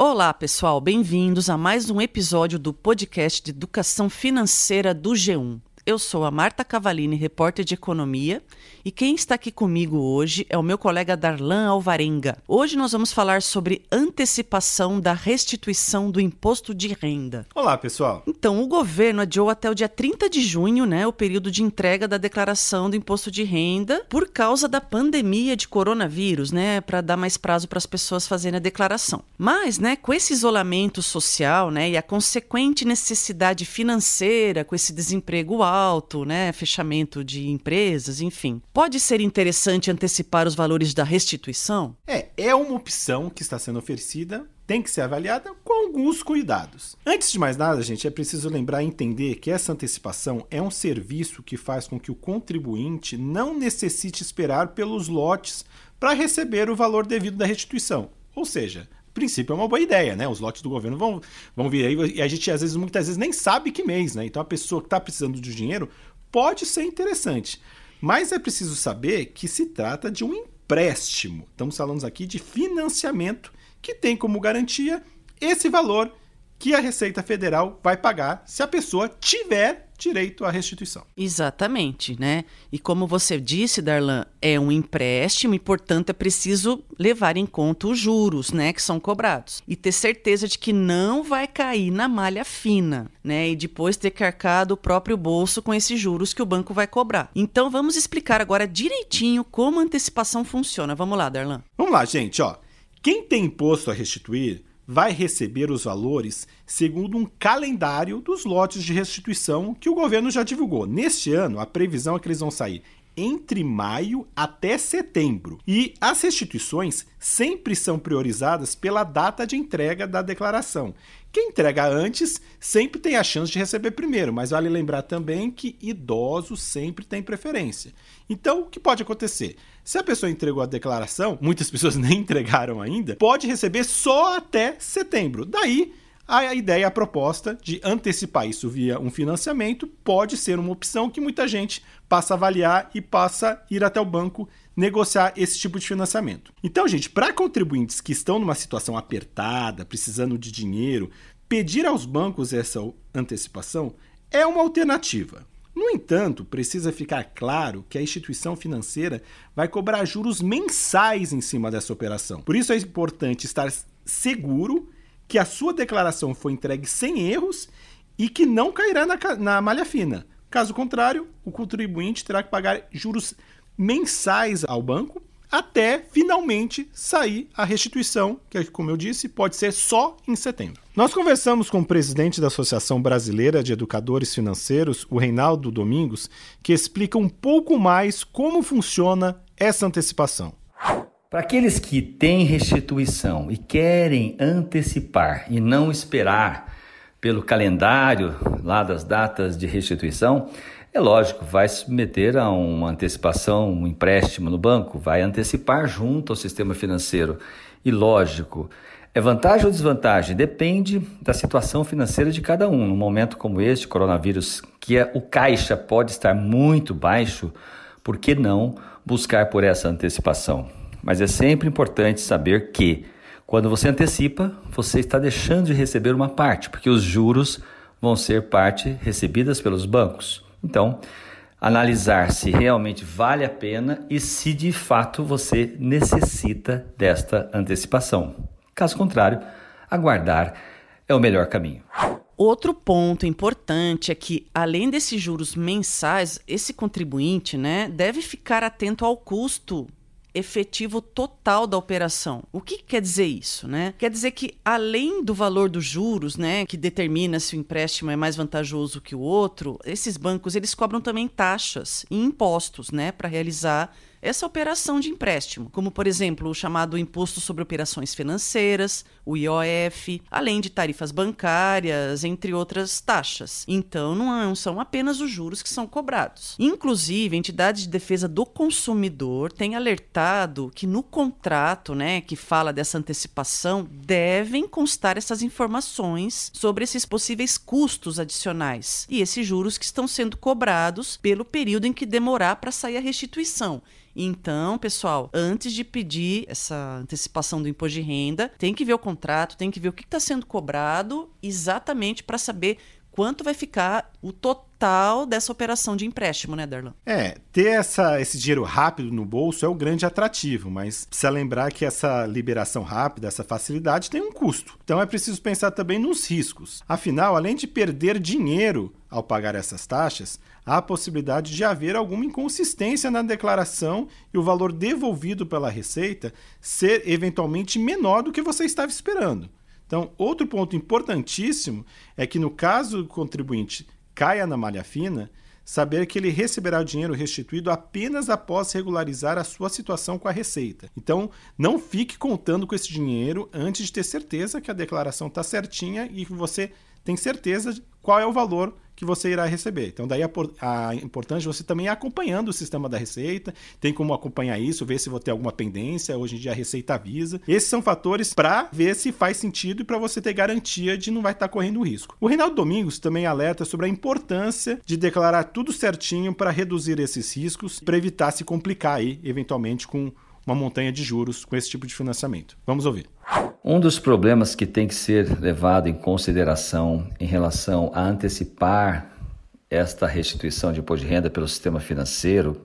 Olá, pessoal, bem-vindos a mais um episódio do podcast de Educação Financeira do G1. Eu sou a Marta Cavalini, repórter de economia, e quem está aqui comigo hoje é o meu colega Darlan Alvarenga. Hoje nós vamos falar sobre antecipação da restituição do imposto de renda. Olá, pessoal. Então, o governo adiou até o dia 30 de junho, né, o período de entrega da declaração do imposto de renda por causa da pandemia de coronavírus, né, para dar mais prazo para as pessoas fazerem a declaração. Mas, né, com esse isolamento social, né, e a consequente necessidade financeira com esse desemprego alto, alto, né, fechamento de empresas, enfim. Pode ser interessante antecipar os valores da restituição? É, é uma opção que está sendo oferecida tem que ser avaliada com alguns cuidados. Antes de mais nada, gente, é preciso lembrar e entender que essa antecipação é um serviço que faz com que o contribuinte não necessite esperar pelos lotes para receber o valor devido da restituição. Ou seja, princípio é uma boa ideia, né? Os lotes do governo vão, vão vir aí e a gente às vezes muitas vezes nem sabe que mês, né? Então a pessoa que está precisando de dinheiro pode ser interessante, mas é preciso saber que se trata de um empréstimo. Estamos falando aqui de financiamento que tem como garantia esse valor que a Receita Federal vai pagar se a pessoa tiver direito à restituição. Exatamente, né? E como você disse, Darlan, é um empréstimo e, portanto, é preciso levar em conta os juros, né, que são cobrados. E ter certeza de que não vai cair na malha fina, né? E depois ter carcado o próprio bolso com esses juros que o banco vai cobrar. Então, vamos explicar agora direitinho como a antecipação funciona. Vamos lá, Darlan. Vamos lá, gente, ó. Quem tem imposto a restituir vai receber os valores segundo um calendário dos lotes de restituição que o governo já divulgou. Neste ano, a previsão é que eles vão sair entre maio até setembro. E as restituições sempre são priorizadas pela data de entrega da declaração. Quem entrega antes sempre tem a chance de receber primeiro, mas vale lembrar também que idosos sempre têm preferência. Então, o que pode acontecer? Se a pessoa entregou a declaração, muitas pessoas nem entregaram ainda, pode receber só até setembro. Daí, a ideia, a proposta de antecipar isso via um financiamento pode ser uma opção que muita gente passa a avaliar e passa a ir até o banco negociar esse tipo de financiamento. Então, gente, para contribuintes que estão numa situação apertada, precisando de dinheiro, pedir aos bancos essa antecipação é uma alternativa. No entanto, precisa ficar claro que a instituição financeira vai cobrar juros mensais em cima dessa operação. Por isso é importante estar seguro que a sua declaração foi entregue sem erros e que não cairá na, na malha fina. Caso contrário, o contribuinte terá que pagar juros mensais ao banco até finalmente sair a restituição, que, como eu disse, pode ser só em setembro. Nós conversamos com o presidente da Associação Brasileira de Educadores Financeiros, o Reinaldo Domingos, que explica um pouco mais como funciona essa antecipação. Para aqueles que têm restituição e querem antecipar e não esperar pelo calendário lá das datas de restituição, é lógico, vai submeter a uma antecipação, um empréstimo no banco, vai antecipar junto ao sistema financeiro. E lógico, é vantagem ou desvantagem? Depende da situação financeira de cada um. Num momento como este, coronavírus, que é, o caixa pode estar muito baixo, por que não buscar por essa antecipação? Mas é sempre importante saber que, quando você antecipa, você está deixando de receber uma parte, porque os juros vão ser parte recebidas pelos bancos. Então, analisar se realmente vale a pena e se de fato você necessita desta antecipação. Caso contrário, aguardar é o melhor caminho. Outro ponto importante é que, além desses juros mensais, esse contribuinte né, deve ficar atento ao custo efetivo total da operação. O que quer dizer isso, né? Quer dizer que além do valor dos juros, né, que determina se o empréstimo é mais vantajoso que o outro, esses bancos eles cobram também taxas e impostos, né, para realizar essa operação de empréstimo, como por exemplo o chamado Imposto sobre Operações Financeiras, o IOF, além de tarifas bancárias, entre outras taxas. Então não são apenas os juros que são cobrados. Inclusive, a entidade de defesa do consumidor tem alertado que no contrato, né, que fala dessa antecipação, devem constar essas informações sobre esses possíveis custos adicionais e esses juros que estão sendo cobrados pelo período em que demorar para sair a restituição Então, pessoal, antes de pedir essa antecipação do imposto de renda, tem que ver o contrato, tem que ver o que está sendo cobrado exatamente para saber quanto vai ficar o total dessa operação de empréstimo, né, Darlan? É, ter essa, esse dinheiro rápido no bolso é o grande atrativo, mas precisa lembrar que essa liberação rápida, essa facilidade tem um custo. Então é preciso pensar também nos riscos. Afinal, além de perder dinheiro ao pagar essas taxas, há a possibilidade de haver alguma inconsistência na declaração e o valor devolvido pela Receita ser eventualmente menor do que você estava esperando. Então, outro ponto importantíssimo é que no caso do contribuinte caia na malha fina, saber que ele receberá o dinheiro restituído apenas após regularizar a sua situação com a Receita. Então, não fique contando com esse dinheiro antes de ter certeza que a declaração está certinha e que você tem certeza de qual é o valor que você irá receber. Então, daí a, a importante você também é acompanhando o sistema da Receita, tem como acompanhar isso, ver se vou ter alguma pendência. Hoje em dia a Receita avisa. Esses são fatores para ver se faz sentido e para você ter garantia de não vai estar tá correndo risco. O Reinaldo Domingos também alerta sobre a importância de declarar tudo certinho para reduzir esses riscos, para evitar se complicar aí, eventualmente, com uma montanha de juros com esse tipo de financiamento. Vamos ouvir. Um dos problemas que tem que ser levado em consideração em relação a antecipar esta restituição de imposto de renda pelo sistema financeiro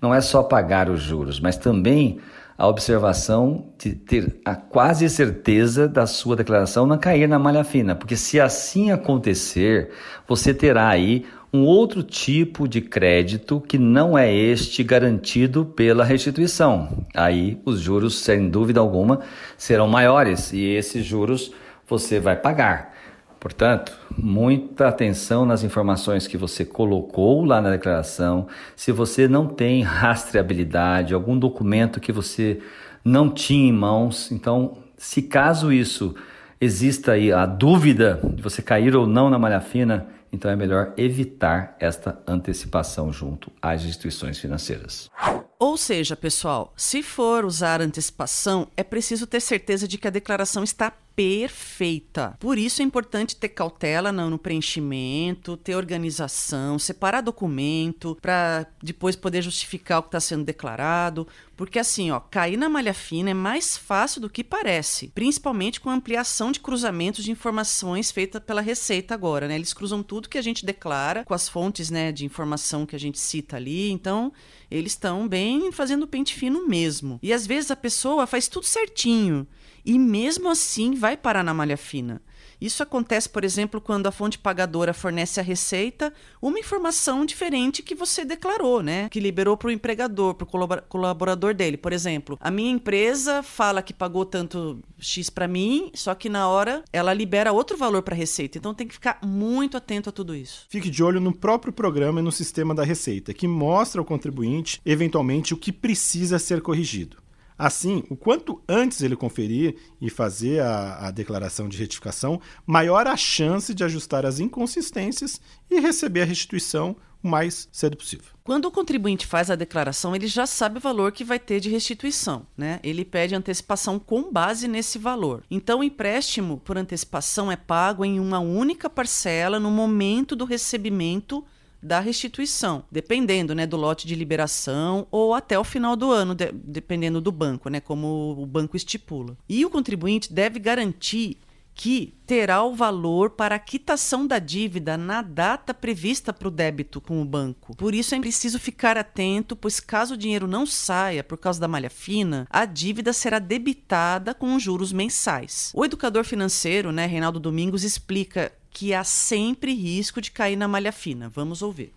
não é só pagar os juros, mas também a observação de ter a quase certeza da sua declaração não cair na malha fina, porque se assim acontecer, você terá aí um outro tipo de crédito que não é este garantido pela restituição. Aí os juros, sem dúvida alguma, serão maiores e esses juros você vai pagar. Portanto, muita atenção nas informações que você colocou lá na declaração. Se você não tem rastreabilidade, algum documento que você não tinha em mãos, então, se caso isso exista aí a dúvida de você cair ou não na malha fina, então é melhor evitar esta antecipação junto às instituições financeiras. Ou seja, pessoal, se for usar antecipação, é preciso ter certeza de que a declaração está perfeita. Por isso é importante ter cautela no preenchimento, ter organização, separar documento para depois poder justificar o que está sendo declarado. Porque assim, ó, cair na malha fina é mais fácil do que parece, principalmente com a ampliação de cruzamentos de informações feita pela Receita agora, né? Eles cruzam tudo que a gente declara com as fontes, né, de informação que a gente cita ali. Então, eles estão bem fazendo pente fino mesmo. E às vezes a pessoa faz tudo certinho e mesmo assim vai parar na malha fina. Isso acontece, por exemplo, quando a fonte pagadora fornece à Receita uma informação diferente que você declarou, né? Que liberou para o empregador, para o colaborador dele. Por exemplo, a minha empresa fala que pagou tanto X para mim, só que na hora ela libera outro valor para a Receita. Então tem que ficar muito atento a tudo isso. Fique de olho no próprio programa e no sistema da Receita, que mostra ao contribuinte, eventualmente, o que precisa ser corrigido. Assim, o quanto antes ele conferir e fazer a, a, declaração de retificação, maior a chance de ajustar as inconsistências e receber a restituição o mais cedo possível. Quando o contribuinte faz a declaração, ele já sabe o valor que vai ter de restituição, né? Ele pede antecipação com base nesse valor. Então, o empréstimo por antecipação é pago em uma única parcela no momento do recebimento da restituição, dependendo né, do lote de liberação ou até o final do ano, de, dependendo do banco, né, como o banco estipula. E o contribuinte deve garantir que terá o valor para a quitação da dívida na data prevista para o débito com o banco. Por isso é preciso ficar atento, pois caso o dinheiro não saia por causa da malha fina, a dívida será debitada com juros mensais. O educador financeiro, né, Reinaldo Domingos, explica que há sempre risco de cair na malha fina. Vamos ouvir.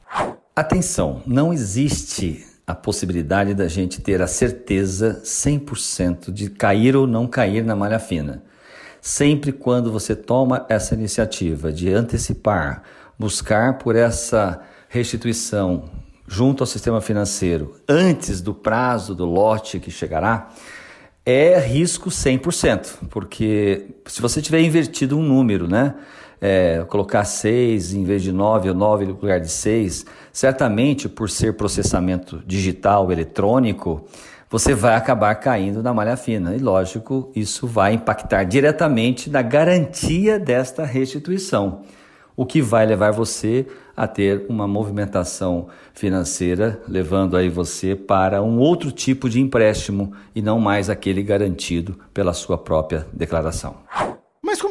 Atenção, não existe a possibilidade da gente ter a certeza 100% de cair ou não cair na malha fina. Sempre quando você toma essa iniciativa de antecipar, buscar por essa restituição junto ao sistema financeiro antes do prazo do lote que chegará, é risco 100%, porque se você tiver invertido um número, né? é, colocar 6 em vez de 9 ou 9 no lugar de 6, certamente por ser processamento digital, eletrônico, você vai acabar caindo na malha fina. E lógico, isso vai impactar diretamente na garantia desta restituição. o que vai levar você a ter uma movimentação financeira, levando aí você para um outro tipo de empréstimo e não mais aquele garantido pela sua própria declaração.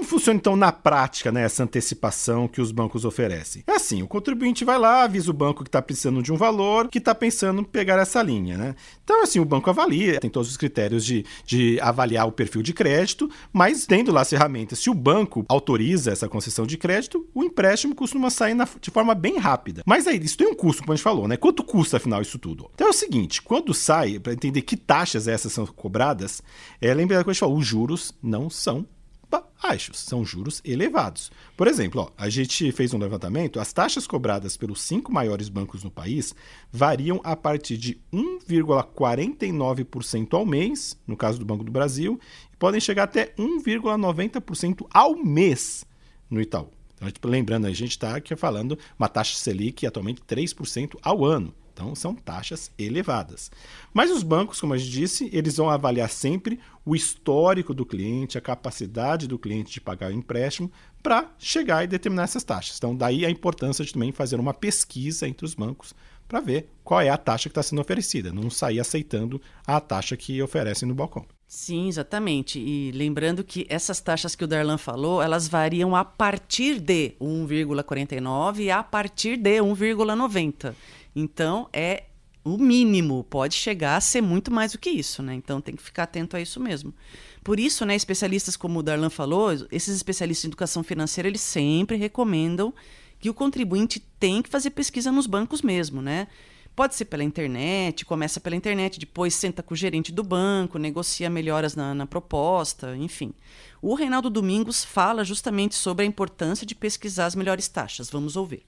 Funciona então na prática né, essa antecipação que os bancos oferecem? É assim, o contribuinte vai lá, avisa o banco que está precisando de um valor, que está pensando em pegar essa linha. Né? Então, assim, o banco avalia, tem todos os critérios de, de avaliar o perfil de crédito, mas tendo lá as ferramentas, se o banco autoriza essa concessão de crédito, o empréstimo costuma sair na, de forma bem rápida. Mas aí, isso tem um custo, como a gente falou, né? Quanto custa, afinal, isso tudo? Então é o seguinte, quando sai, para entender que taxas essas são cobradas, é lembrar que a gente falou, os juros não são baixos, são juros elevados. Por exemplo, ó, a gente fez um levantamento, as taxas cobradas pelos cinco maiores bancos no país variam a partir de 1,49% ao mês, no caso do Banco do Brasil, e podem chegar até 1,90% ao mês no Itaú. Então, lembrando, a gente está aqui falando uma taxa Selic atualmente 3% ao ano. Então, são taxas elevadas. Mas os bancos, como gente disse, eles vão avaliar sempre o histórico do cliente, a capacidade do cliente de pagar o empréstimo para chegar e determinar essas taxas. Então, daí a importância de também fazer uma pesquisa entre os bancos para ver qual é a taxa que está sendo oferecida, não sair aceitando a taxa que oferecem no balcão. Sim, exatamente. E lembrando que essas taxas que o Darlan falou, elas variam a partir de 1,49 e a partir de 1,90. Então, é o mínimo, pode chegar a ser muito mais do que isso, né? Então tem que ficar atento a isso mesmo. Por isso, né, especialistas como o Darlan falou, esses especialistas em educação financeira, eles sempre recomendam que o contribuinte tem que fazer pesquisa nos bancos mesmo, né? Pode ser pela internet, começa pela internet, depois senta com o gerente do banco, negocia melhoras na, na proposta, enfim. O Reinaldo Domingos fala justamente sobre a importância de pesquisar as melhores taxas. Vamos ouvir.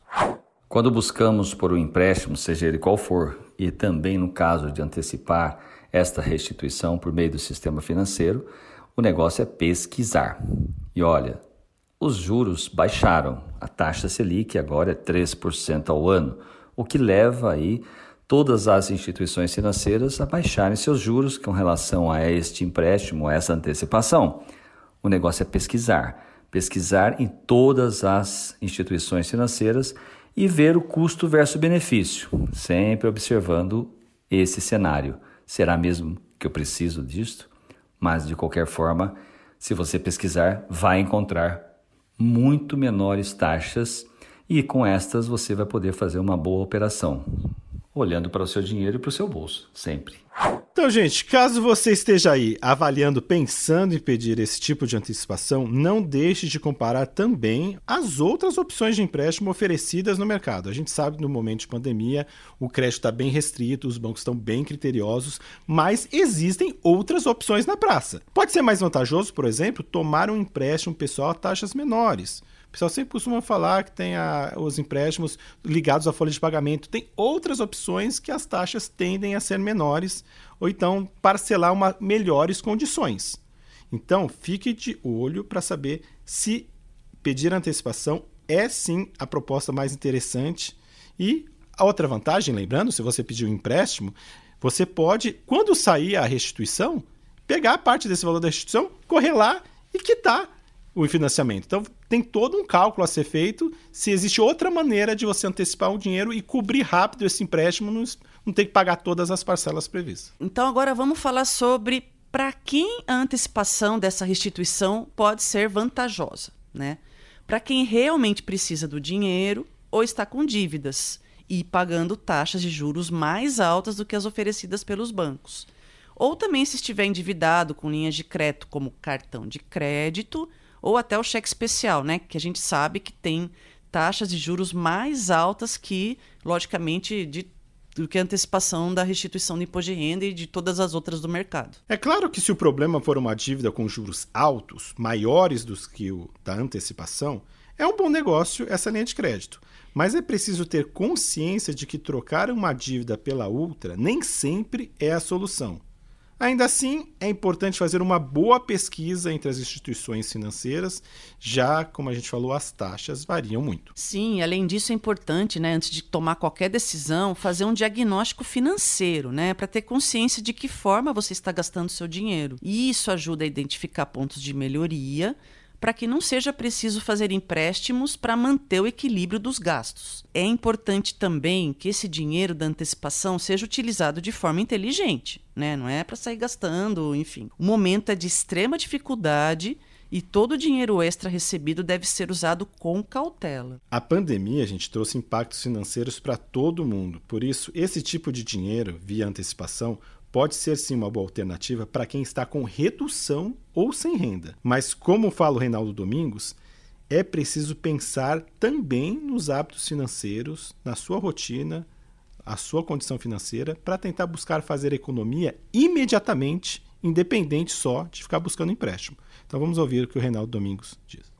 Quando buscamos por um empréstimo, seja ele qual for, e também no caso de antecipar esta restituição por meio do sistema financeiro, o negócio é pesquisar. E olha, os juros baixaram. A taxa Selic agora é 3% ao ano, o que leva aí todas as instituições financeiras a baixarem seus juros com relação a este empréstimo, a essa antecipação. O negócio é pesquisar. Pesquisar em todas as instituições financeiras e ver o custo versus benefício, sempre observando esse cenário. Será mesmo que eu preciso disto? Mas de qualquer forma, se você pesquisar, vai encontrar muito menores taxas e com estas você vai poder fazer uma boa operação, olhando para o seu dinheiro e para o seu bolso, sempre. Então, gente, caso você esteja aí avaliando, pensando em pedir esse tipo de antecipação, não deixe de comparar também as outras opções de empréstimo oferecidas no mercado. A gente sabe que no momento de pandemia o crédito está bem restrito, os bancos estão bem criteriosos, mas existem outras opções na praça. Pode ser mais vantajoso, por exemplo, tomar um empréstimo pessoal a taxas menores. O pessoal sempre costuma falar que tem a, os empréstimos ligados à folha de pagamento. Tem outras opções que as taxas tendem a ser menores ou então parcelar uma melhores condições. Então, fique de olho para saber se pedir antecipação é sim a proposta mais interessante. E a outra vantagem, lembrando, se você pedir um empréstimo, você pode, quando sair a restituição, pegar parte desse valor da restituição, correr lá e quitar o financiamento. Então, tem todo um cálculo a ser feito se existe outra maneira de você antecipar o dinheiro e cobrir rápido esse empréstimo, não, não ter que pagar todas as parcelas previstas. Então, agora vamos falar sobre para quem a antecipação dessa restituição pode ser vantajosa, né? Para quem realmente precisa do dinheiro ou está com dívidas e pagando taxas de juros mais altas do que as oferecidas pelos bancos. Ou também se estiver endividado com linhas de crédito como cartão de crédito ou até o cheque especial, né? Que a gente sabe que tem taxas de juros mais altas que, logicamente, de do que a antecipação da restituição do imposto de renda e de todas as outras do mercado. É claro que se o problema for uma dívida com juros altos, maiores dos que o da antecipação, é um bom negócio essa linha de crédito. Mas é preciso ter consciência de que trocar uma dívida pela outra nem sempre é a solução. Ainda assim, é importante fazer uma boa pesquisa entre as instituições financeiras, já, como a gente falou, as taxas variam muito. Sim, além disso, é importante, né, antes de tomar qualquer decisão, fazer um diagnóstico financeiro, né, para ter consciência de que forma você está gastando seu dinheiro. E isso ajuda a identificar pontos de melhoria para que não seja preciso fazer empréstimos para manter o equilíbrio dos gastos. É importante também que esse dinheiro da antecipação seja utilizado de forma inteligente, né? Não é para sair gastando, enfim. O momento é de extrema dificuldade e todo o dinheiro extra recebido deve ser usado com cautela. A pandemia, a gente trouxe impactos financeiros para todo mundo. Por isso, esse tipo de dinheiro via antecipação pode ser sim uma boa alternativa para quem está com redução ou sem renda. Mas, como fala o Reinaldo Domingos, é preciso pensar também nos hábitos financeiros, na sua rotina, a sua condição financeira, para tentar buscar fazer economia imediatamente, independente só de ficar buscando empréstimo. Então vamos ouvir o que o Reinaldo Domingos diz.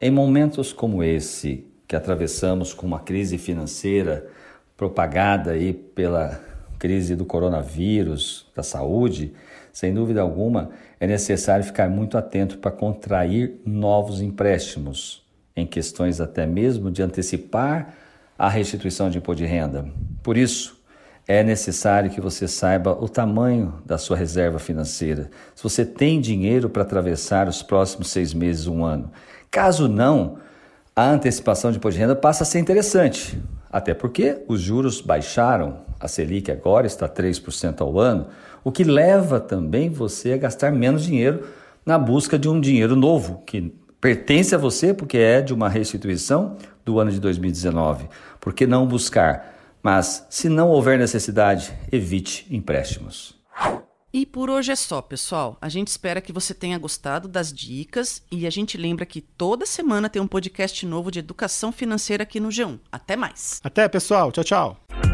Em momentos como esse, que atravessamos com uma crise financeira propagada aí pela crise do coronavírus, da saúde, sem dúvida alguma, é necessário ficar muito atento para contrair novos empréstimos, em questões até mesmo de antecipar a restituição de imposto de renda. Por isso, é necessário que você saiba o tamanho da sua reserva financeira, se você tem dinheiro para atravessar os próximos seis meses, um ano. Caso não, a antecipação de imposto de renda passa a ser interessante, até porque os juros baixaram, a Selic agora está 3% ao ano, o que leva também você a gastar menos dinheiro na busca de um dinheiro novo, que pertence a você porque é de uma restituição do ano de 2019. Por que não buscar? Mas, se não houver necessidade, evite empréstimos. E por hoje é só, pessoal. A gente espera que você tenha gostado das dicas e a gente lembra que toda semana tem um podcast novo de educação financeira aqui no G1. Até mais. Até, pessoal. Tchau, tchau.